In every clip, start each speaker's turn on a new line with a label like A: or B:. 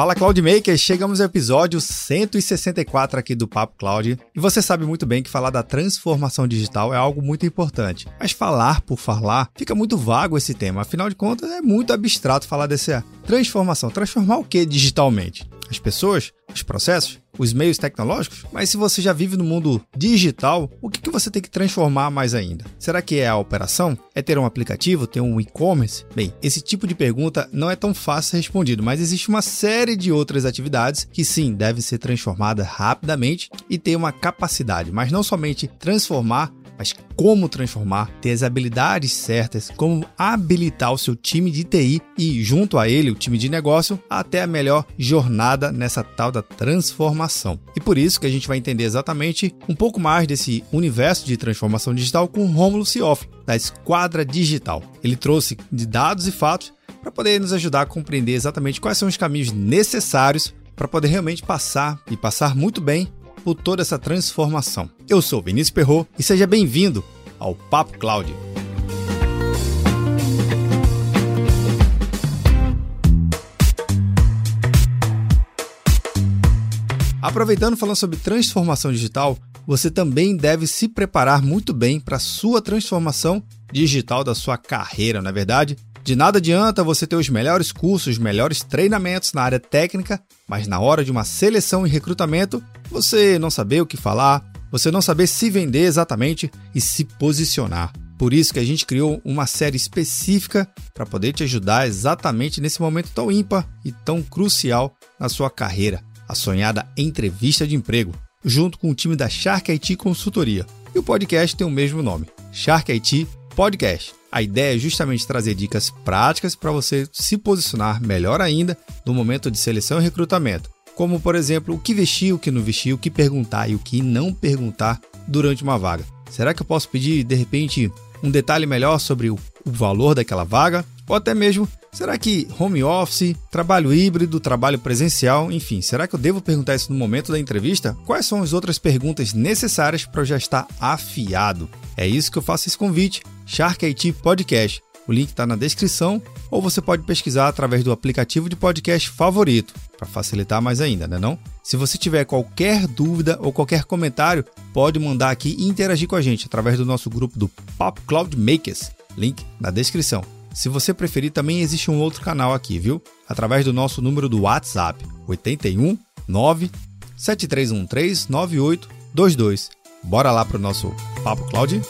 A: Fala Cloudmakers, chegamos ao episódio 164 aqui do Papo Cloud. E você sabe muito bem que falar da transformação digital é algo muito importante. Mas falar por falar fica muito vago esse tema, afinal de contas é muito abstrato falar dessa transformação. Transformar o que digitalmente? As pessoas? Os processos? Os meios tecnológicos? Mas se você já vive no mundo digital, o que, que você tem que transformar mais ainda? Será que é a operação? É ter um aplicativo? Ter um e-commerce? Bem, esse tipo de pergunta não é tão fácil respondido, mas existe uma série de outras atividades que sim devem ser transformadas rapidamente e ter uma capacidade, mas não somente transformar, mas como transformar, ter as habilidades certas, como habilitar o seu time de TI e, junto a ele, o time de negócio, até a melhor jornada nessa tal da transformação. E por isso que a gente vai entender exatamente um pouco mais desse universo de transformação digital com Romulo Cioff, da Esquadra Digital. Ele trouxe de dados e fatos para poder nos ajudar a compreender exatamente quais são os caminhos necessários para poder realmente passar e passar muito bem por toda essa transformação. Eu sou Vinícius Perro e seja bem-vindo ao Papo Cloud. Aproveitando falando sobre transformação digital, você também deve se preparar muito bem para a sua transformação digital da sua carreira, na é verdade? De nada adianta você ter os melhores cursos, os melhores treinamentos na área técnica, mas na hora de uma seleção e recrutamento, você não saber o que falar, você não saber se vender exatamente e se posicionar. Por isso que a gente criou uma série específica para poder te ajudar exatamente nesse momento tão ímpar e tão crucial na sua carreira, a sonhada entrevista de emprego, junto com o time da Shark IT Consultoria. E o podcast tem o mesmo nome, Shark IT Podcast. A ideia é justamente trazer dicas práticas para você se posicionar melhor ainda no momento de seleção e recrutamento. Como, por exemplo, o que vestir, o que não vestir, o que perguntar e o que não perguntar durante uma vaga. Será que eu posso pedir, de repente, um detalhe melhor sobre o, valor daquela vaga? Ou até mesmo, será que home office, trabalho híbrido, trabalho presencial, enfim, será que eu devo perguntar isso no momento da entrevista? Quais são as outras perguntas necessárias para eu já estar afiado? É isso que eu faço esse convite Shark IT Podcast. O link está na descrição ou você pode pesquisar através do aplicativo de podcast favorito, para facilitar mais ainda, né não? Se você tiver qualquer dúvida ou qualquer comentário, pode mandar aqui e interagir com a gente através do nosso grupo do Papo Cloud Makers, link na descrição. Se você preferir, também existe um outro canal aqui, viu? Através do nosso número do WhatsApp, 81 9 7313 9822. Bora lá para o nosso Papo Cloud?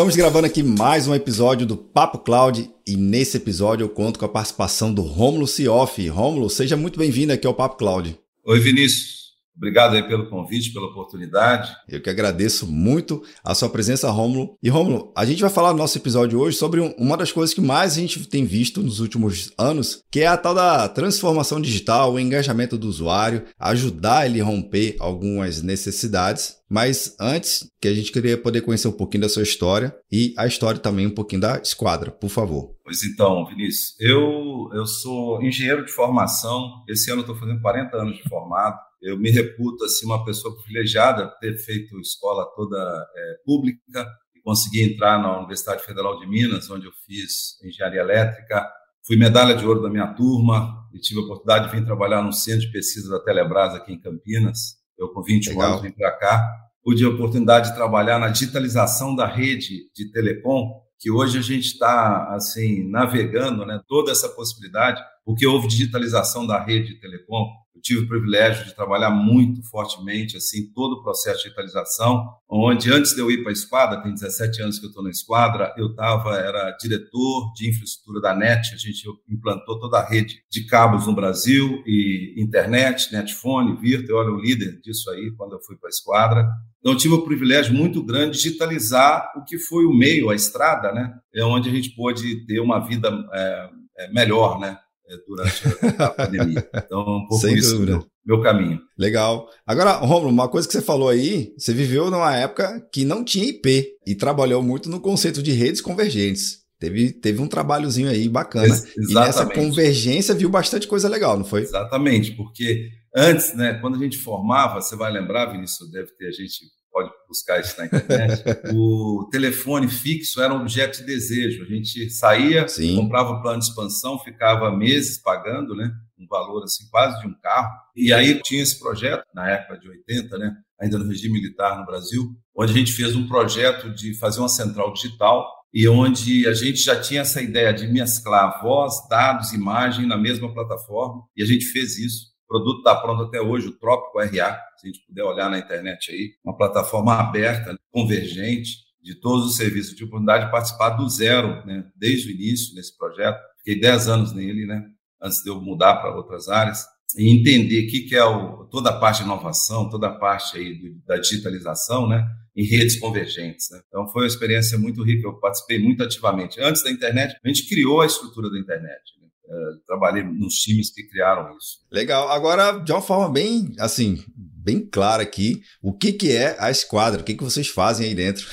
A: Estamos gravando aqui mais um episódio do Papo Cloud e nesse episódio eu conto com a participação do Romulo Cioff. Romulo, seja muito bem-vindo aqui ao Papo Cloud.
B: Oi, Vinícius. Obrigado aí pelo convite, pela oportunidade.
A: Eu que agradeço muito a sua presença, Rômulo. E Rômulo, a gente vai falar no nosso episódio hoje sobre uma das coisas que mais a gente tem visto nos últimos anos, que é a tal da transformação digital, o engajamento do usuário, ajudar ele a romper algumas necessidades. Mas antes, que a gente queria poder conhecer um pouquinho da sua história e a história também um pouquinho da Esquadra, por favor.
B: Pois então, Vinícius, eu, eu sou engenheiro de formação, esse ano estou fazendo 40 anos de formado, eu me reputo assim uma pessoa privilegiada ter feito escola toda é, pública e consegui entrar na Universidade Federal de Minas, onde eu fiz engenharia elétrica. Fui medalha de ouro da minha turma e tive a oportunidade de vir trabalhar no centro de pesquisa da Telebrás aqui em Campinas. Eu com 21 Legal. anos vim para cá. Pude a oportunidade de trabalhar na digitalização da rede de telecom, que hoje a gente está assim navegando, né, toda essa possibilidade, porque houve digitalização da rede de telecom, eu tive o privilégio de trabalhar muito fortemente assim todo o processo de digitalização, onde antes de eu ir para a esquadra, tem 17 anos que eu estou na esquadra, eu tava era diretor de infraestrutura da NET, a gente implantou toda a rede de cabos no Brasil e internet, netfone, virtual, eu era o líder disso aí quando eu fui para a esquadra. Então, tive o privilégio muito grande de digitalizar o que foi o meio, a estrada, né? É onde a gente pôde ter uma vida é, melhor, né? É, durante a pandemia. Então, um pouco Sem isso dúvida. Meu, meu caminho.
A: Legal. Agora, Romulo, uma coisa que você falou aí, você viveu numa época que não tinha IP e trabalhou muito no conceito de redes convergentes. Teve, teve um trabalhozinho aí bacana. Ex e nessa convergência viu bastante coisa legal, não foi?
B: Exatamente, porque antes, né, quando a gente formava, você vai lembrar, Vinícius, deve ter a gente pode buscar isso na internet. o telefone fixo era um objeto de desejo. A gente saía, Sim. comprava o plano de expansão, ficava meses pagando, né? Um valor assim quase de um carro. E aí tinha esse projeto na época de 80, né? Ainda no regime militar no Brasil, onde a gente fez um projeto de fazer uma central digital e onde a gente já tinha essa ideia de mesclar voz, dados, imagem na mesma plataforma, e a gente fez isso. O produto está pronto até hoje, o Trópico RA, se a gente puder olhar na internet aí, uma plataforma aberta, convergente, de todos os serviços. de oportunidade de participar do zero, né, desde o início nesse projeto. Fiquei 10 anos nele, né, antes de eu mudar para outras áreas, e entender o que, que é o, toda a parte de inovação, toda a parte aí do, da digitalização, né, em redes convergentes. Né? Então, foi uma experiência muito rica, eu participei muito ativamente. Antes da internet, a gente criou a estrutura da internet. Uh, trabalhei nos times que criaram isso.
A: Legal. Agora, de uma forma bem, assim, bem clara aqui, o que, que é a esquadra? O que, que vocês fazem aí dentro?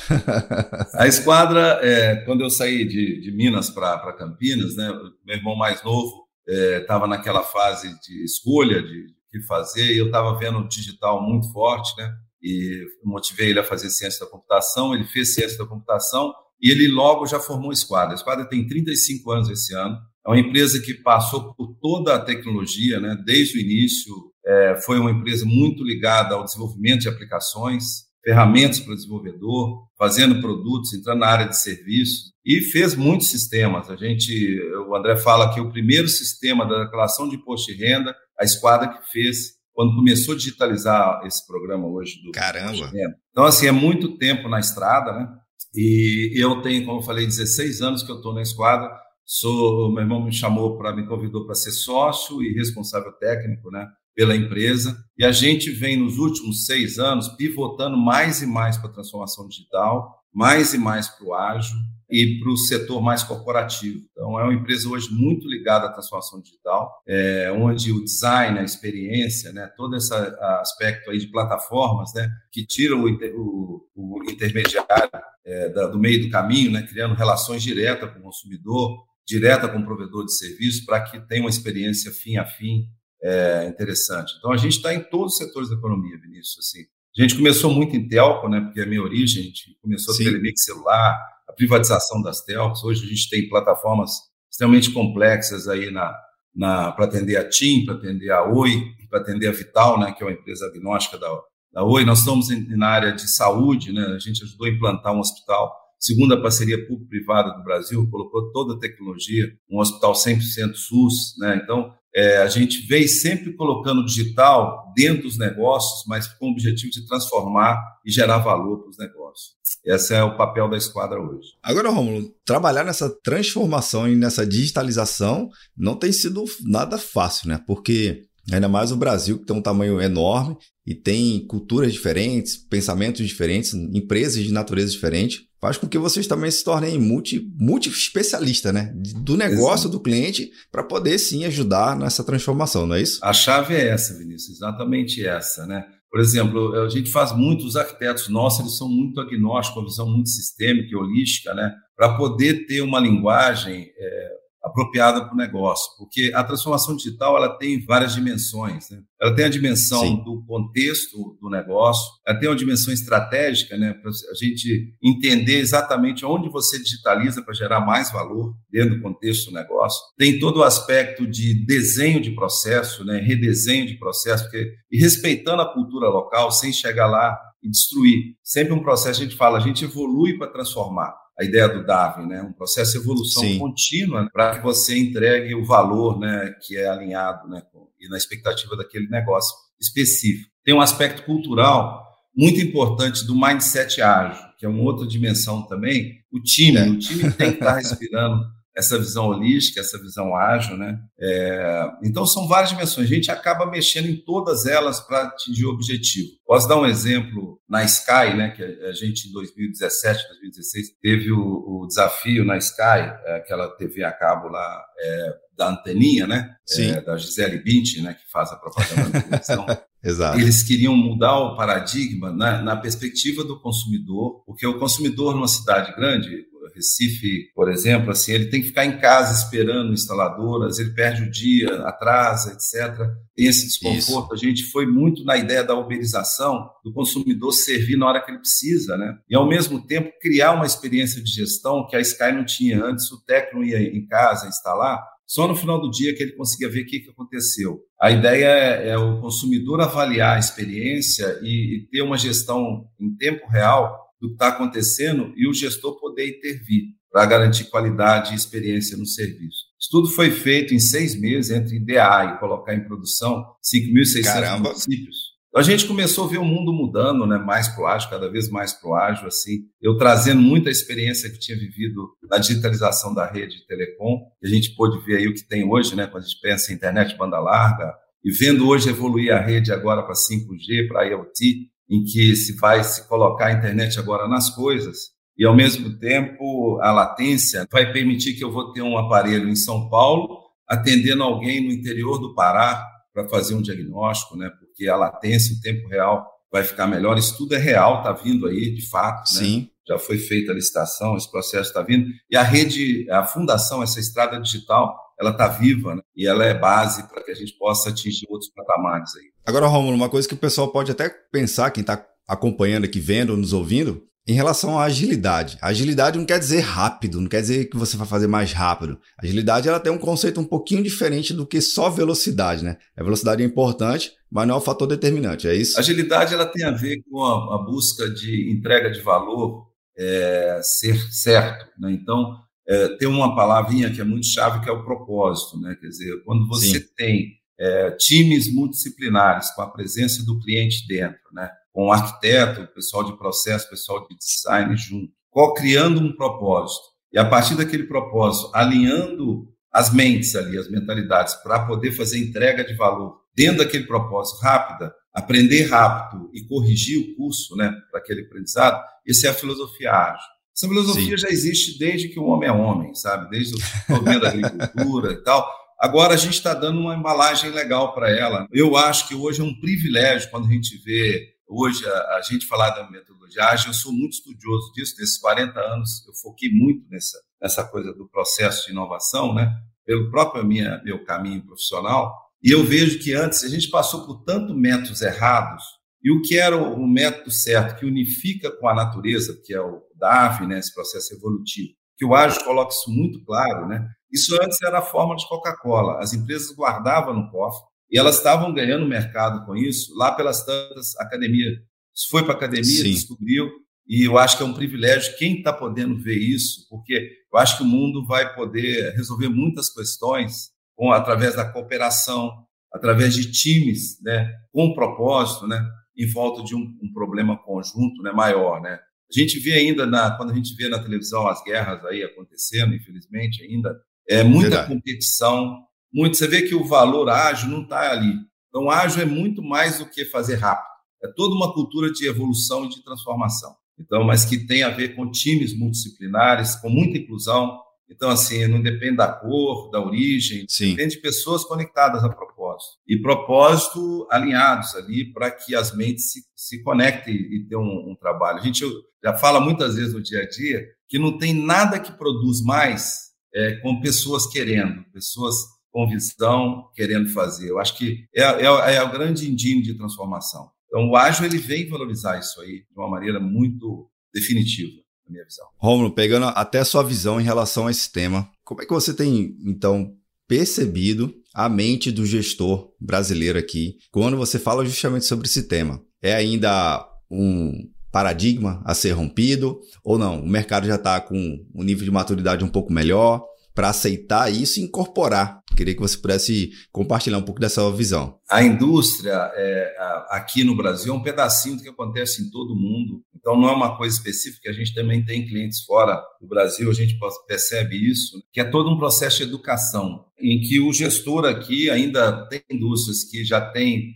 B: a esquadra, é, quando eu saí de, de Minas para Campinas, né, meu irmão mais novo estava é, naquela fase de escolha de o que fazer, e eu estava vendo o digital muito forte, né? e motivei ele a fazer ciência da computação. Ele fez ciência da computação e ele logo já formou a Esquadra. A Esquadra tem 35 anos esse ano. É uma empresa que passou por toda a tecnologia, né? desde o início. É, foi uma empresa muito ligada ao desenvolvimento de aplicações, ferramentas para o desenvolvedor, fazendo produtos, entrando na área de serviços e fez muitos sistemas. A gente, o André fala que o primeiro sistema da declaração de imposto de renda, a Esquadra que fez quando começou a digitalizar esse programa hoje do
A: Caramba.
B: Então assim, é muito tempo na estrada, né? E eu tenho, como eu falei, 16 anos que eu estou na esquadra. Sou, meu irmão me chamou para me convidou para ser sócio e responsável técnico, né, pela empresa. E a gente vem nos últimos seis anos pivotando mais e mais para a transformação digital, mais e mais para o ágil e para o setor mais corporativo. Então, é uma empresa hoje muito ligada à transformação digital, é, onde o design, a experiência, né, todo esse aspecto aí de plataformas, né, que tiram o, o, o intermediário é, da, do meio do caminho, né, criando relações diretas com o consumidor, direta com o provedor de serviços, para que tenha uma experiência fim a fim é, interessante. Então, a gente está em todos os setores da economia, Vinícius. Assim. A gente começou muito em telco, né, porque é a minha origem, a gente começou Sim. a telemix celular, a privatização das telcos. Hoje a gente tem plataformas extremamente complexas aí na, na para atender a TIM, para atender a Oi, para atender a Vital, né, que é uma empresa agnóstica da, da Oi. Nós estamos em, na área de saúde, né, a gente ajudou a implantar um hospital, segunda parceria público-privada do Brasil, colocou toda a tecnologia, um hospital 100% SUS. Né, então, é, a gente veio sempre colocando o digital dentro dos negócios, mas com o objetivo de transformar e gerar valor para os negócios. Esse é o papel da esquadra hoje.
A: Agora, Romulo, trabalhar nessa transformação e nessa digitalização não tem sido nada fácil, né? Porque ainda mais o Brasil, que tem um tamanho enorme e tem culturas diferentes, pensamentos diferentes, empresas de natureza diferente faz com que vocês também se tornem multi, multi especialista, né? Do negócio Exato. do cliente para poder sim ajudar nessa transformação, não é isso?
B: A chave é essa, Vinícius, exatamente essa, né? Por exemplo, a gente faz muito, os arquitetos nossos, eles são muito agnósticos, uma visão muito sistêmica e holística, né? Para poder ter uma linguagem é, apropriada para o negócio, porque a transformação digital ela tem várias dimensões. Né? Ela tem a dimensão Sim. do contexto do negócio, ela tem uma dimensão estratégica, né, para a gente entender exatamente onde você digitaliza para gerar mais valor dentro do contexto do negócio. Tem todo o aspecto de desenho de processo, né, redesenho de processo, porque, e respeitando a cultura local, sem chegar lá e destruir. Sempre um processo, a gente fala, a gente evolui para transformar a ideia do Darwin, né? Um processo de evolução Sim. contínua para que você entregue o valor, né, que é alinhado, né, com, e na expectativa daquele negócio específico. Tem um aspecto cultural muito importante do mindset ágil, que é uma outra dimensão também. O time, é. o time tem que estar respirando essa visão holística, essa visão ágil, né? É, então são várias dimensões. A gente acaba mexendo em todas elas para atingir o objetivo. Posso dar um exemplo na Sky, né? Que a gente em 2017, 2016 teve o, o desafio na Sky, é, aquela TV a cabo lá é, da anteninha, né?
A: Sim.
B: É, da Gisele Bündchen, né? Que faz a propaganda da televisão.
A: Exato.
B: Eles queriam mudar o paradigma na, na perspectiva do consumidor, porque o consumidor numa cidade grande Recife, por exemplo, assim, ele tem que ficar em casa esperando instaladoras, ele perde o dia, atrasa, etc. Tem esse desconforto. Isso. A gente foi muito na ideia da uberização, do consumidor servir na hora que ele precisa, né? E ao mesmo tempo criar uma experiência de gestão que a Sky não tinha antes. O técnico ia em casa instalar, só no final do dia que ele conseguia ver o que, que aconteceu. A ideia é, é o consumidor avaliar a experiência e, e ter uma gestão em tempo real do que está acontecendo e o gestor poder intervir para garantir qualidade e experiência no serviço. Isso tudo foi feito em seis meses entre idear e colocar em produção 5.600 municípios. A gente começou a ver o mundo mudando, né, mais pro ágil, cada vez mais pro ágil, assim. Eu trazendo muita experiência que tinha vivido na digitalização da rede de telecom, a gente pôde ver aí o que tem hoje, né, quando a gente pensa em internet banda larga, e vendo hoje evoluir a rede agora para 5G, para IoT, em que se vai se colocar a internet agora nas coisas, e ao mesmo tempo a latência vai permitir que eu vou ter um aparelho em São Paulo atendendo alguém no interior do Pará para fazer um diagnóstico, né? Porque a latência, o tempo real vai ficar melhor. Isso tudo é real, está vindo aí, de fato.
A: Né? Sim. Né?
B: Já foi feita a licitação, esse processo está vindo. E a rede, a fundação, essa estrada digital, ela está viva né? e ela é base para que a gente possa atingir outros patamares aí.
A: Agora, Romulo, uma coisa que o pessoal pode até pensar, quem está acompanhando aqui, vendo, nos ouvindo, em relação à agilidade. agilidade não quer dizer rápido, não quer dizer que você vai fazer mais rápido. agilidade ela tem um conceito um pouquinho diferente do que só velocidade, né? A velocidade é importante, mas não é o fator determinante, é isso?
B: agilidade ela tem a ver com a, a busca de entrega de valor é, ser certo, né? Então, é, tem uma palavrinha que é muito chave que é o propósito, né? Quer dizer, quando você Sim. tem é, times multidisciplinares com a presença do cliente dentro, né? com o arquiteto, o pessoal de processo, o pessoal de design junto, criando um propósito. E a partir daquele propósito, alinhando as mentes ali, as mentalidades, para poder fazer entrega de valor dentro daquele propósito rápida, aprender rápido e corrigir o curso né, para aquele aprendizado, essa é a filosofia ágil. Essa filosofia Sim. já existe desde que o homem é homem, sabe? Desde o movimento da agricultura e tal. Agora a gente está dando uma embalagem legal para ela. Eu acho que hoje é um privilégio quando a gente vê hoje a, a, gente falar da metodologia ágil, eu sou muito estudioso disso, nesses 40 anos eu foquei muito nessa, nessa coisa do processo de inovação, né? pelo próprio minha, meu caminho profissional, e eu vejo que antes a gente passou por tanto métodos errados, e o que era o método certo, que unifica com a natureza, que é o DAV, né, esse processo evolutivo, que o ágil coloca isso muito claro, né? Isso antes era a forma de Coca-Cola. As empresas guardavam no cofre, e elas estavam ganhando mercado com isso, lá pelas tantas, academia. Se foi para a academia, Sim. descobriu, e eu acho que é um privilégio quem está podendo ver isso, porque eu acho que o mundo vai poder resolver muitas questões com, através da cooperação, através de times, né, com propósito, né, em volta de um, um problema conjunto, né, maior, né. A gente vê ainda na, quando a gente vê na televisão as guerras aí acontecendo, infelizmente ainda é muita Verdade. competição, muito. Você vê que o valor ágil não está ali. Então, ágil é muito mais do que fazer rápido. É toda uma cultura de evolução e de transformação. Então, mas que tem a ver com times multidisciplinares, com muita inclusão. Então, assim, não depende da cor, da origem, Sim. depende de pessoas conectadas a propósito. E propósito alinhados ali para que as mentes se, se conectem e, tenham um, um trabalho. A gente já fala muitas vezes no dia a dia que não tem nada que produz mais é, com pessoas querendo, pessoas com visão, querendo fazer. Eu acho que é, é, é o grande indício de transformação. Então, o ágil ele vem valorizar isso aí de uma maneira muito definitiva, na minha visão.
A: Romulo, pegando até a sua visão em relação a esse tema, como é que você tem, então, percebido a mente do gestor brasileiro aqui quando você fala justamente sobre esse tema? É ainda um paradigma a ser rompido ou não? O mercado já está com um nível de maturidade um pouco melhor? Para aceitar isso e incorporar. Queria que você pudesse compartilhar um pouco dessa visão.
B: A indústria é, aqui no Brasil é um pedacinho do que acontece em todo o mundo. Então não é uma coisa específica. A gente também tem clientes fora do Brasil, a gente percebe isso, que é todo um processo de educação em que o gestor aqui ainda tem indústrias que já tem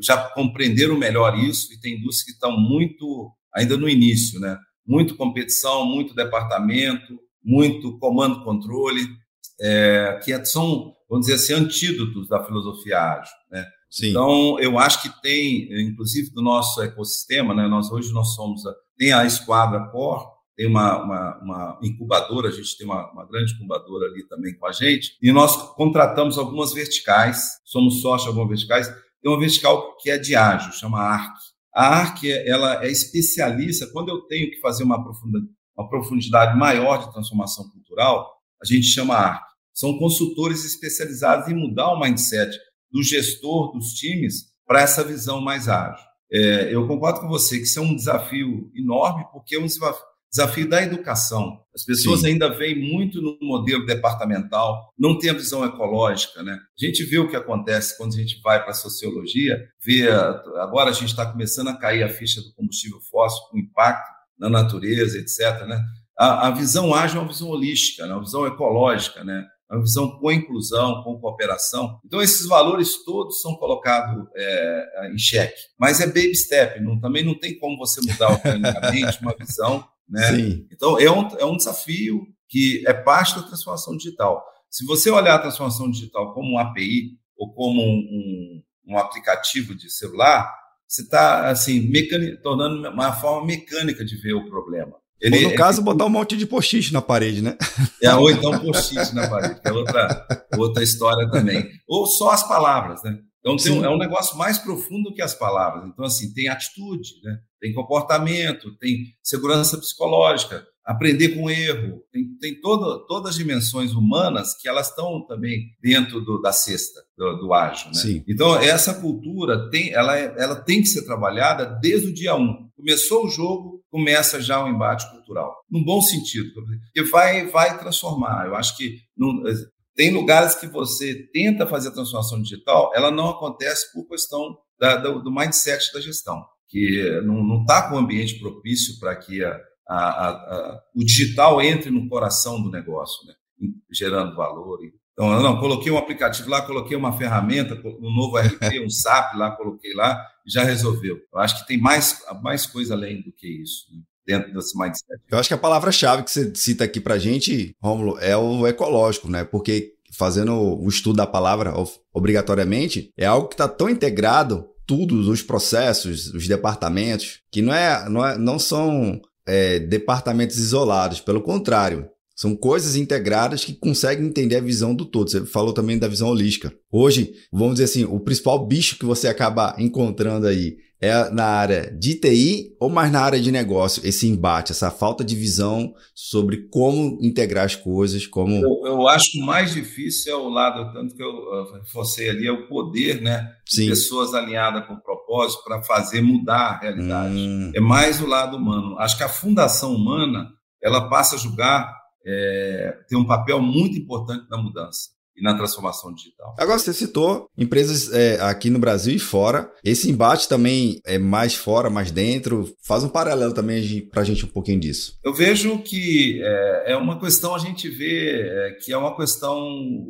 B: já compreenderam melhor isso e tem indústrias que estão muito ainda no início, né? Muito competição, muito departamento, muito comando-controle, é, que são, vamos dizer assim, antídotos da filosofia ágil. Né? Então, eu acho que tem, inclusive do nosso ecossistema, né, nós hoje nós somos, tem a esquadra core, tem uma, uma, uma, incubadora, a gente tem uma, uma, grande incubadora ali também com a gente, e nós contratamos algumas verticais, somos sócios de algumas verticais, tem uma vertical que é de ágil, chama ARC. A ARC ela é especialista, quando eu tenho que fazer uma profundidade, uma profundidade maior de transformação cultural, a gente chama ARC. São consultores especializados em mudar o mindset do gestor dos times para essa visão mais ágil. É, eu concordo com você que isso é um desafio enorme, porque é um desafio da educação. As pessoas Sim. ainda veem muito no modelo departamental, não tem a visão ecológica. Né? A gente vê o que acontece quando a gente vai para a sociologia, vê, agora a gente está começando a cair a ficha do combustível fóssil com impacto na natureza, etc. Né? A, a visão ágil é uma visão holística, né? uma visão ecológica, né? uma visão com inclusão, com cooperação. Então, esses valores todos são colocados é, em xeque. Mas é baby step, não, também não tem como você mudar organicamente uma visão. Né? Sim. Então, é um, é um desafio que é parte da transformação digital. Se você olhar a transformação digital como um API ou como um, um, um aplicativo de celular, você está assim, tornando uma forma mecânica de ver o problema.
A: Ele, ou no caso, botar um monte de post-it na parede, né?
B: É, ou então post-it na parede, que é outra, outra história também. Ou só as palavras, né? Então, um, é um negócio mais profundo que as palavras. Então, assim, tem atitude, né? tem comportamento, tem segurança psicológica, aprender com erro, tem, tem toda, todas as dimensões humanas que elas estão também dentro do, da cesta do, do ágil. Né? Sim. Então, essa cultura tem, ela, é, ela tem que ser trabalhada desde o dia um. Começou o jogo, começa já o embate cultural, num bom sentido, porque vai, vai transformar. Eu acho que não, tem lugares que você tenta fazer a transformação digital, ela não acontece por questão da, do, do mindset da gestão, que não está com o ambiente propício para que a, a, a, o digital entre no coração do negócio, né? gerando valor. Então, eu não, coloquei um aplicativo lá, coloquei uma ferramenta, um novo RP, um SAP lá, coloquei lá, já resolveu. Eu acho que tem mais, mais coisa além do que isso. Né? dentro desse mindset.
A: Eu acho que a palavra-chave que você cita aqui para gente, Rômulo, é o ecológico, né? Porque fazendo o estudo da palavra obrigatoriamente, é algo que está tão integrado, tudo, os processos, os departamentos, que não, é, não, é, não são é, departamentos isolados, pelo contrário. São coisas integradas que conseguem entender a visão do todo. Você falou também da visão holística. Hoje, vamos dizer assim, o principal bicho que você acaba encontrando aí é na área de TI ou mais na área de negócio? Esse embate, essa falta de visão sobre como integrar as coisas, como...
B: Eu, eu acho que o mais difícil é o lado, tanto que eu reforcei ali, é o poder, né? Sim. Pessoas alinhadas com o propósito para fazer mudar a realidade. Hum. É mais o lado humano. Acho que a fundação humana, ela passa a julgar, é, tem um papel muito importante na mudança e na transformação digital.
A: Agora você citou empresas é, aqui no Brasil e fora. Esse embate também é mais fora, mais dentro. Faz um paralelo também para a gente um pouquinho disso.
B: Eu vejo que é, é uma questão, a gente vê é, que é uma questão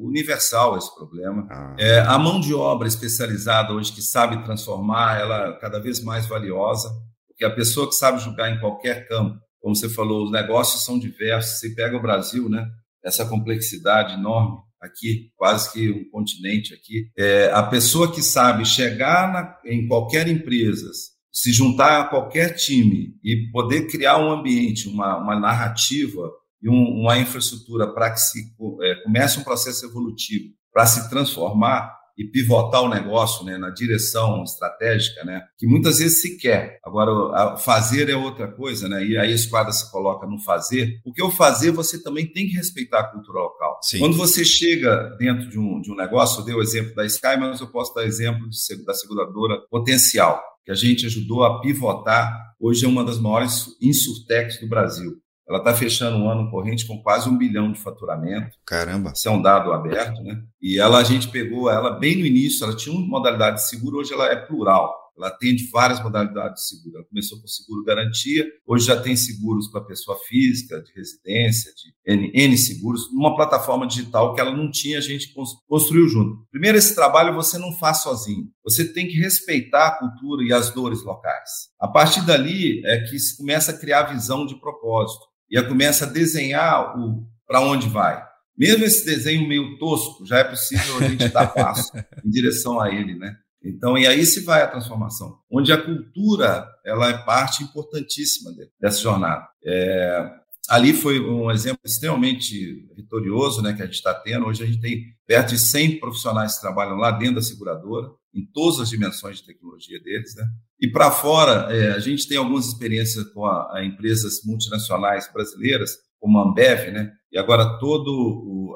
B: universal esse problema. Ah. É, a mão de obra especializada hoje que sabe transformar, ela é cada vez mais valiosa, porque a pessoa que sabe julgar em qualquer campo, como você falou, os negócios são diversos. Você pega o Brasil, né? Essa complexidade enorme aqui, quase que um continente aqui. É, a pessoa que sabe chegar na, em qualquer empresa, se juntar a qualquer time e poder criar um ambiente, uma, uma narrativa e um, uma infraestrutura para que se é, comece um processo evolutivo, para se transformar, e pivotar o negócio né, na direção estratégica, né, que muitas vezes se quer. Agora, fazer é outra coisa, né, e aí a esquadra se coloca no fazer, porque o fazer você também tem que respeitar a cultura local. Sim. Quando você chega dentro de um, de um negócio, eu dei o exemplo da Sky, mas eu posso dar exemplo de, da seguradora Potencial, que a gente ajudou a pivotar, hoje é uma das maiores insurtechs do Brasil. Ela está fechando um ano corrente com quase um bilhão de faturamento.
A: Caramba!
B: Isso é um dado aberto, né? E ela, a gente pegou ela bem no início, ela tinha uma modalidade de seguro, hoje ela é plural. Ela atende várias modalidades de seguro. Ela começou com seguro garantia, hoje já tem seguros para pessoa física, de residência, de N, N seguros, numa plataforma digital que ela não tinha, a gente construiu junto. Primeiro, esse trabalho você não faz sozinho. Você tem que respeitar a cultura e as dores locais. A partir dali é que se começa a criar a visão de propósito e começa a desenhar o para onde vai. Mesmo esse desenho meio tosco, já é possível a gente dar passo em direção a ele, né? Então, e aí se vai a transformação, onde a cultura ela é parte importantíssima dessa jornada. É, ali foi um exemplo extremamente vitorioso né, que a gente está tendo. Hoje a gente tem perto de 100 profissionais que trabalham lá dentro da seguradora, em todas as dimensões de tecnologia deles. Né? E para fora, é, a gente tem algumas experiências com a, a empresas multinacionais brasileiras, como a Ambev, né? E agora toda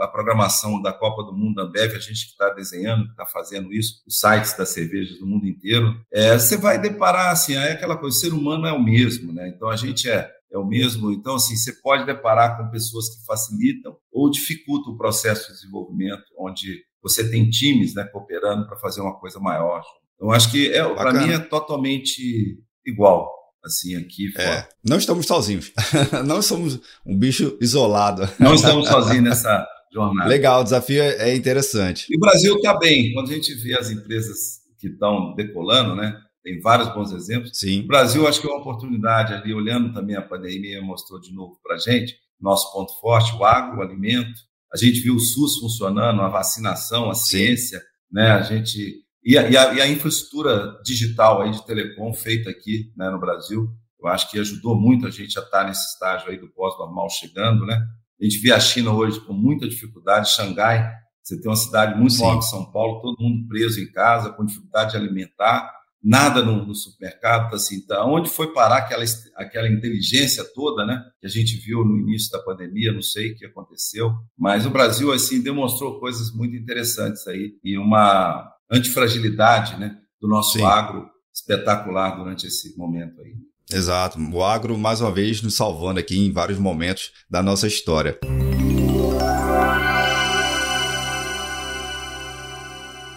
B: a programação da Copa do Mundo Ambev, a gente que está desenhando, está fazendo isso, os sites das cervejas do mundo inteiro, é, você vai deparar assim, é aquela coisa, o ser humano é o mesmo, né? Então a gente é é o mesmo. Então, assim, você pode deparar com pessoas que facilitam ou dificultam o processo de desenvolvimento, onde você tem times né, cooperando para fazer uma coisa maior. Então, acho que é, para mim é totalmente igual assim aqui
A: é, não estamos sozinhos. não somos um bicho isolado.
B: Não estamos sozinhos nessa jornada.
A: Legal, o desafio é, é interessante.
B: E o Brasil está bem. Quando a gente vê as empresas que estão decolando, né? Tem vários bons exemplos.
A: Sim.
B: O Brasil, acho que é uma oportunidade ali, olhando também a pandemia, mostrou de novo para a gente, nosso ponto forte, o agro, o alimento. A gente viu o SUS funcionando, a vacinação, a ciência, né? A gente e a, e a, e a infraestrutura digital aí de telecom feita aqui né, no Brasil, eu acho que ajudou muito a gente a estar nesse estágio aí do pós-normal chegando, né? A gente vê a China hoje com muita dificuldade, Xangai, você tem uma cidade muito maior que São Paulo, todo mundo preso em casa, com dificuldade de alimentar, nada no, no supermercado, assim, tá, onde foi parar aquela, aquela inteligência toda, né, que a gente viu no início da pandemia, não sei o que aconteceu, mas o Brasil, assim, demonstrou coisas muito interessantes aí, e uma antifragilidade, né, do nosso Sim. agro espetacular durante esse momento aí.
A: Exato, o agro, mais uma vez, nos salvando aqui em vários momentos da nossa história.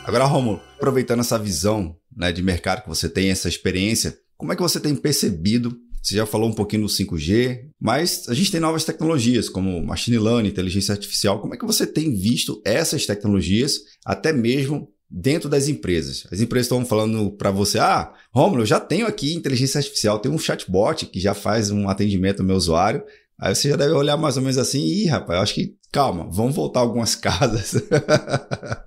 A: Agora, Romulo, aproveitando essa visão né, de mercado que você tem, essa experiência, como é que você tem percebido? Você já falou um pouquinho do 5G, mas a gente tem novas tecnologias, como machine learning, inteligência artificial. Como é que você tem visto essas tecnologias, até mesmo dentro das empresas? As empresas estão falando para você: ah, Romulo, eu já tenho aqui inteligência artificial, tem um chatbot que já faz um atendimento ao meu usuário. Aí você já deve olhar mais ou menos assim, ih, rapaz, eu acho que calma, vamos voltar algumas casas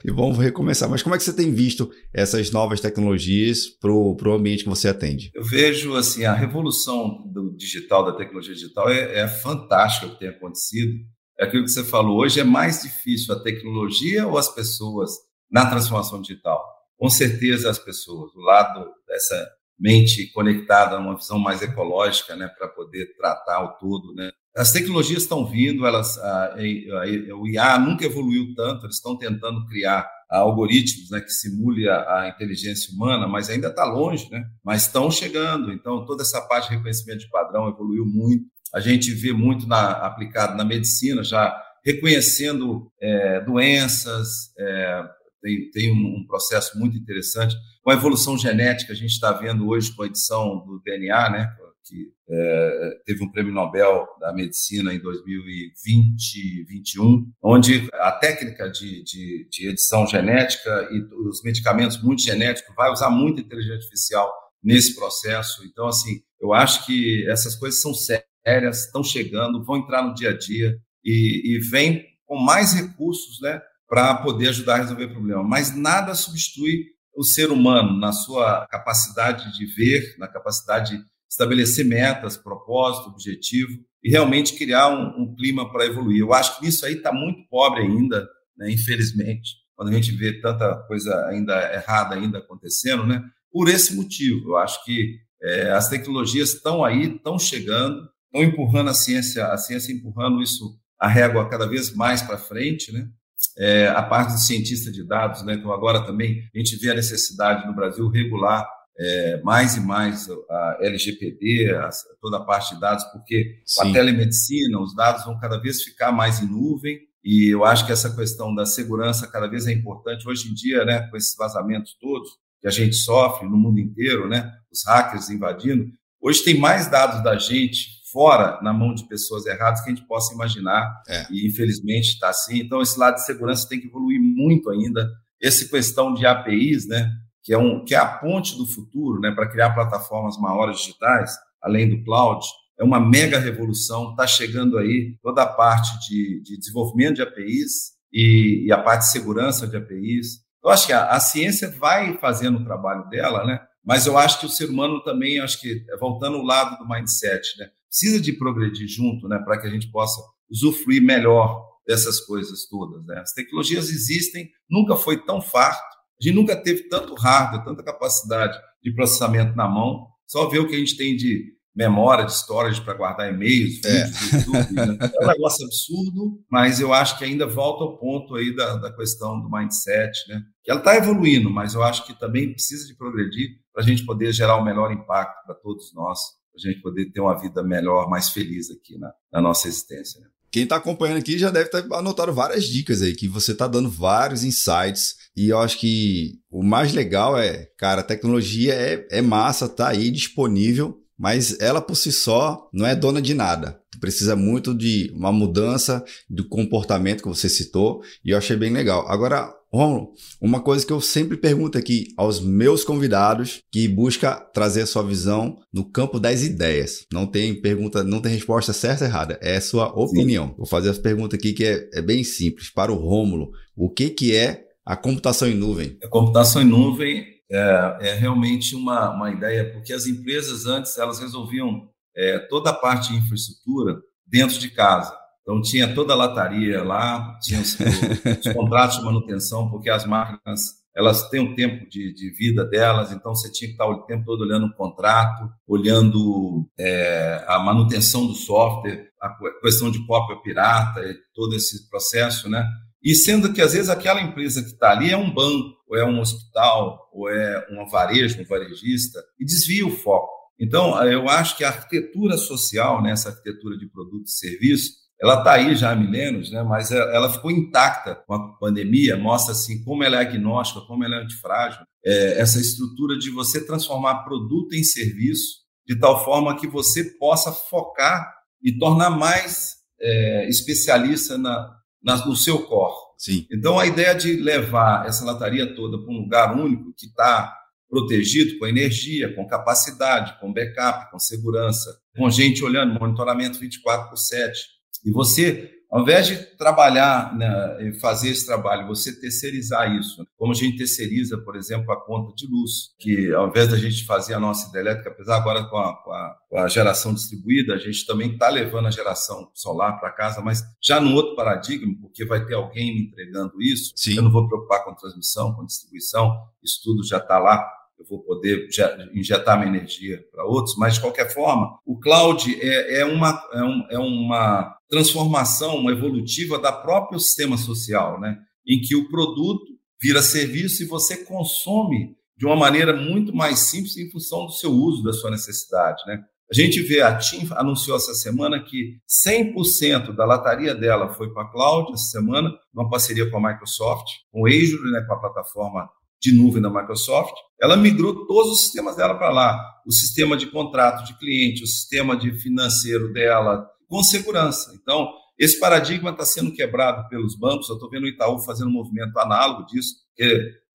A: e vamos recomeçar. Mas como é que você tem visto essas novas tecnologias para o ambiente que você atende?
B: Eu vejo assim a revolução do digital, da tecnologia digital é, é fantástica o que tem acontecido. É aquilo que você falou. Hoje é mais difícil a tecnologia ou as pessoas na transformação digital? Com certeza as pessoas, do lado dessa mente conectada, uma visão mais ecológica, né, para poder tratar o todo, né, as tecnologias estão vindo, elas, a, a, o IA nunca evoluiu tanto, eles estão tentando criar algoritmos né, que simule a, a inteligência humana, mas ainda está longe, né? mas estão chegando. Então, toda essa parte de reconhecimento de padrão evoluiu muito. A gente vê muito na, aplicado na medicina, já reconhecendo é, doenças, é, tem, tem um, um, processo muito interessante. Com a evolução genética, a gente está vendo hoje com a edição do DNA, né, que é, teve um prêmio Nobel da Medicina em 2020, 2021, onde a técnica de, de, de, edição genética e os medicamentos muito genéticos vai usar muita inteligência artificial nesse processo. Então, assim, eu acho que essas coisas são sérias, estão chegando, vão entrar no dia a dia e, e vem com mais recursos, né, para poder ajudar a resolver o problema. Mas nada substitui o ser humano na sua capacidade de ver, na capacidade de estabelecer metas, propósito, objetivo e realmente criar um, um clima para evoluir. Eu acho que isso aí está muito pobre ainda, né, infelizmente, quando a gente vê tanta coisa ainda errada ainda acontecendo, né? Por esse motivo, eu acho que é, as tecnologias estão aí, estão chegando, estão empurrando a ciência, a ciência empurrando isso a régua cada vez mais para frente, né? É, a parte do cientista de dados, né? Então agora também a gente vê a necessidade no Brasil regular é, mais e mais a LGPD, a, toda a parte de dados, porque Sim. a telemedicina, os dados vão cada vez ficar mais em nuvem, e eu acho que essa questão da segurança cada vez é importante. Hoje em dia, né, com esses vazamentos todos que a gente sofre no mundo inteiro, né, os hackers invadindo, hoje tem mais dados da gente fora na mão de pessoas erradas que a gente possa imaginar, é. e infelizmente está assim. Então, esse lado de segurança tem que evoluir muito ainda. Essa questão de APIs, né, que é, um, que é a ponte do futuro né, para criar plataformas maiores digitais, além do cloud, é uma mega revolução. Está chegando aí toda a parte de, de desenvolvimento de APIs e, e, a parte de segurança de APIs. Eu acho que a, a, ciência vai fazendo o trabalho dela, né? mas eu acho que o ser humano também, acho que, voltando ao lado do mindset, né? precisa de progredir junto, né, para que a gente possa usufruir melhor dessas coisas todas. Né? As tecnologias existem, nunca foi tão farto, a gente nunca teve tanto hardware, tanta capacidade de processamento na mão. Só ver o que a gente tem de memória, de storage para guardar e-mails, é. vídeos. YouTube. Né? É um negócio absurdo, mas eu acho que ainda volta ao ponto aí da, da questão do mindset, né? Que ela está evoluindo, mas eu acho que também precisa de progredir para a gente poder gerar o melhor impacto para todos nós, para a gente poder ter uma vida melhor, mais feliz aqui na, na nossa existência. Né?
A: Quem está acompanhando aqui já deve ter anotado várias dicas aí, que você está dando vários insights. E eu acho que o mais legal é, cara, a tecnologia é, é massa, tá aí disponível, mas ela por si só não é dona de nada. Precisa muito de uma mudança do comportamento que você citou, e eu achei bem legal. Agora, Romulo, uma coisa que eu sempre pergunto aqui aos meus convidados que busca trazer a sua visão no campo das ideias. Não tem pergunta, não tem resposta certa ou errada, é a sua opinião. Sim. Vou fazer essa pergunta aqui que é, é, bem simples. Para o Rômulo, o que, que é a computação em nuvem?
B: A computação em nuvem é, é realmente uma, uma ideia, porque as empresas antes elas resolviam é, toda a parte de infraestrutura dentro de casa. Então, tinha toda a lataria lá, tinha os, os contratos de manutenção, porque as máquinas elas têm um tempo de, de, vida delas, então você tinha que estar o tempo todo olhando o contrato, olhando é, a manutenção do software, a questão de cópia pirata, todo esse processo, né? E sendo que às vezes aquela empresa que está ali é um banco, ou é um hospital, ou é um varejo, um varejista, e desvia o foco. Então, eu acho que a arquitetura social, né, essa arquitetura de produtos e serviços, ela está aí já há milênios, né? mas ela ficou intacta com a pandemia, mostra assim como ela é agnóstica, como ela é antifrágil, é, essa estrutura de você transformar produto em serviço, de tal forma que você possa focar e tornar mais é, especialista na, no seu core.
A: Sim.
B: Então, a ideia de levar essa lataria toda para um lugar único, que está protegido com energia, com capacidade, com backup, com segurança, com gente olhando, monitoramento 24 por 7, e você, ao invés de trabalhar né, fazer esse trabalho, você terceirizar isso, como a gente terceiriza, por exemplo, a conta de luz, que ao invés da gente fazer a nossa hidrelétrica, apesar agora com a, com a, com a geração distribuída, a gente também está levando a geração solar para casa, mas já num outro paradigma, porque vai ter alguém me entregando isso,
A: Sim.
B: eu não vou preocupar com transmissão, com distribuição, isso tudo já está lá eu vou poder injetar minha energia para outros, mas de qualquer forma, o cloud é, é, uma, é, um, é uma transformação evolutiva da próprio sistema social, né? em que o produto vira serviço e você consome de uma maneira muito mais simples em função do seu uso, da sua necessidade. Né? A gente vê, a TIM anunciou essa semana que 100% da lataria dela foi para a cloud essa semana, uma parceria com a Microsoft, com o Azure, né, com a plataforma de nuvem da Microsoft, ela migrou todos os sistemas dela para lá. O sistema de contrato de cliente, o sistema de financeiro dela, com segurança. Então, esse paradigma está sendo quebrado pelos bancos. Eu estou vendo o Itaú fazendo um movimento análogo disso.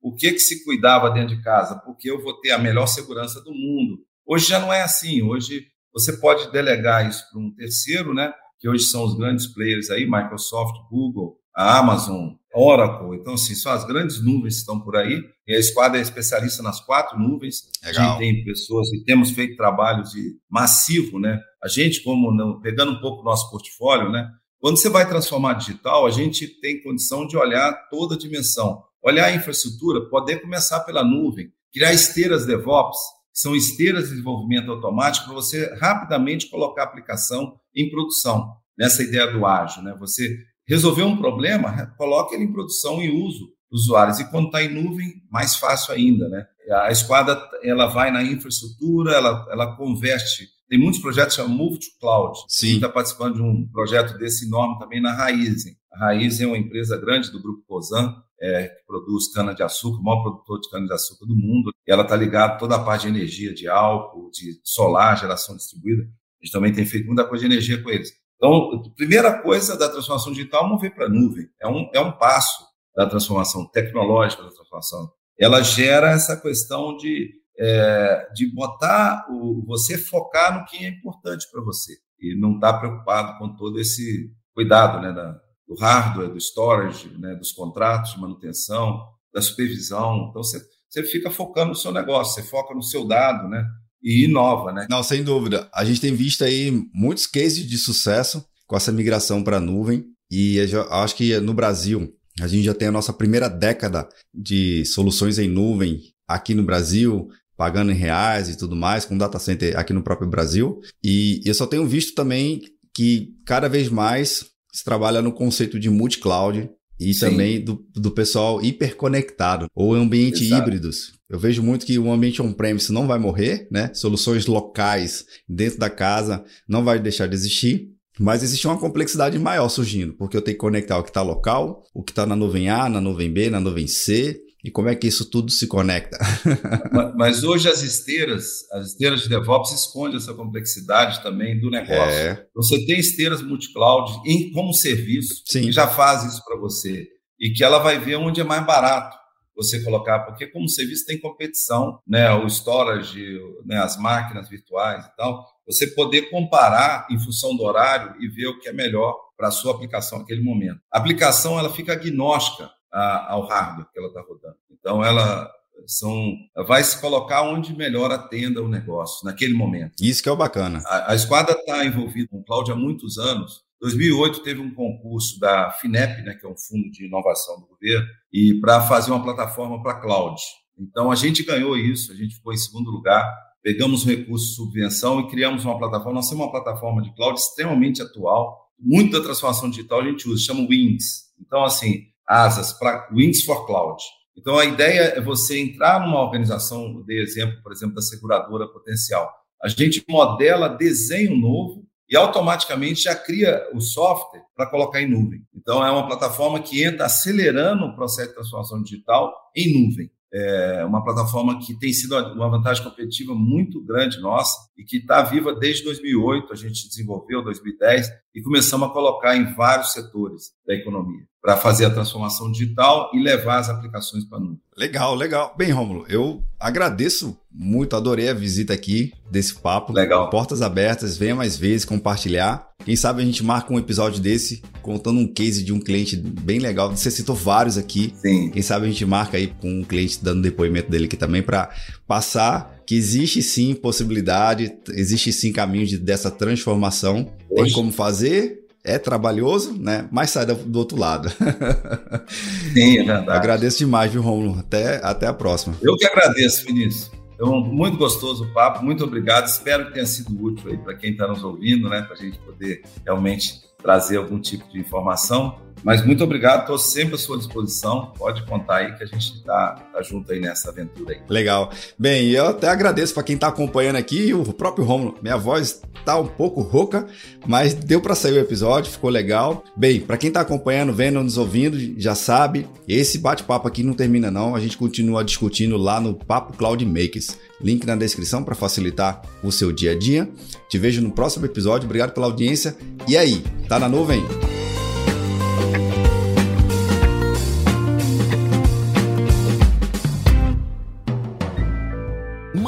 B: O que, que se cuidava dentro de casa? Porque eu vou ter a melhor segurança do mundo. Hoje já não é assim. Hoje você pode delegar isso para um terceiro, né? que hoje são os grandes players aí, Microsoft, Google, a Amazon, Oracle. Então, assim, são as grandes nuvens que estão por aí. E a Esquadra é especialista nas quatro nuvens.
A: Legal.
B: A gente tem pessoas e temos feito trabalhos de massivo, né? A gente, como não, pegando um pouco o nosso portfólio, né? Quando você vai transformar digital, a gente tem condição de olhar toda a dimensão. Olhar a infraestrutura, poder começar pela nuvem, criar esteiras DevOps, que são esteiras de desenvolvimento automático para você rapidamente colocar a aplicação em produção, nessa ideia do ágil, né? Você resolver um problema, coloque ele em produção e uso dos usuários. E quando está em nuvem, mais fácil ainda, né? A esquadra ela vai na infraestrutura, ela, ela converte. Tem muitos projetos chamam Move to Cloud.
A: Sim.
B: está participando de um projeto desse enorme também na Raizen. A Raizen é uma empresa grande do grupo Cosan, é, que produz cana-de-açúcar, o maior produtor de cana-de-açúcar do mundo. E ela está ligada a toda a parte de energia, de álcool, de solar, geração distribuída. A gente também tem feito muita coisa de energia com eles. Então, a primeira coisa da transformação digital é mover para a nuvem. É um, é um passo da transformação tecnológica da transformação. Ela gera essa questão de, é, de botar o, você focar no que é importante para você e não estar tá preocupado com todo esse cuidado né, da, do hardware, do storage, né, dos contratos de manutenção, da supervisão. Então, você, você fica focando no seu negócio, você foca no seu dado, né? E inova, né?
A: Não, sem dúvida. A gente tem visto aí muitos cases de sucesso com essa migração para a nuvem e eu acho que no Brasil a gente já tem a nossa primeira década de soluções em nuvem aqui no Brasil, pagando em reais e tudo mais, com data center aqui no próprio Brasil. E eu só tenho visto também que cada vez mais se trabalha no conceito de multi-cloud e Sim. também do, do pessoal hiperconectado ou ambiente Exato. híbridos. Eu vejo muito que o ambiente on-premise não vai morrer, né? Soluções locais dentro da casa não vai deixar de existir, mas existe uma complexidade maior surgindo, porque eu tenho que conectar o que está local, o que está na nuvem A, na nuvem B, na nuvem C, e como é que isso tudo se conecta?
B: Mas hoje as esteiras, as esteiras de DevOps escondem essa complexidade também do negócio. É. Você tem esteiras multi-cloud como serviço Sim. que já faz isso para você e que ela vai ver onde é mais barato você colocar, porque como serviço tem competição, né, o storage, né, as máquinas virtuais e tal, você poder comparar em função do horário e ver o que é melhor para a sua aplicação naquele momento. A aplicação ela fica agnóstica ao hardware que ela está rodando. Então, ela são vai se colocar onde melhor atenda o negócio naquele momento.
A: Isso que é o bacana.
B: A, a Esquadra está envolvida com o cloud há muitos anos. 2008 teve um concurso da FINEP, né, que é um fundo de inovação do governo, e para fazer uma plataforma para cloud. Então a gente ganhou isso, a gente ficou em segundo lugar, pegamos um recurso de subvenção e criamos uma plataforma. Nós temos uma plataforma de cloud extremamente atual, muito da transformação digital a gente usa, chama Wings. Então assim, asas para Wings for Cloud. Então, a ideia é você entrar numa organização, de exemplo, por exemplo, da seguradora potencial. A gente modela desenho novo e automaticamente já cria o software para colocar em nuvem. Então, é uma plataforma que entra acelerando o processo de transformação digital em nuvem. É uma plataforma que tem sido uma vantagem competitiva muito grande nossa e que está viva desde 2008. A gente desenvolveu 2010 e começamos a colocar em vários setores da economia para fazer a transformação digital e levar as aplicações para a nuvem.
A: Legal, legal. Bem, Rômulo, eu agradeço muito, adorei a visita aqui desse papo.
B: Legal.
A: Portas abertas, venha mais vezes compartilhar. Quem sabe a gente marca um episódio desse contando um case de um cliente bem legal. Você citou vários aqui.
B: Sim.
A: Quem sabe a gente marca aí com um cliente dando depoimento dele aqui também para passar que existe sim possibilidade, existe sim caminho de, dessa transformação. Hoje. Tem como fazer, é trabalhoso, né? Mas sai do outro lado.
B: Sim, é verdade.
A: Agradeço demais, viu, Romulo? Até, até a próxima.
B: Eu que agradeço, Vinícius. Então, muito gostoso o papo, muito obrigado. Espero que tenha sido útil aí para quem está nos ouvindo, né? Para a gente poder realmente trazer algum tipo de informação. Mas muito obrigado, estou sempre à sua disposição. Pode contar aí que a gente está tá junto aí nessa aventura aí.
A: Legal. Bem, eu até agradeço para quem está acompanhando aqui, o próprio Romulo. Minha voz está um pouco rouca, mas deu para sair o episódio, ficou legal. Bem, para quem está acompanhando, vendo, nos ouvindo, já sabe, esse bate-papo aqui não termina não. A gente continua discutindo lá no Papo Cloud Makers. Link na descrição para facilitar o seu dia a dia. Te vejo no próximo episódio. Obrigado pela audiência. E aí, tá na nuvem?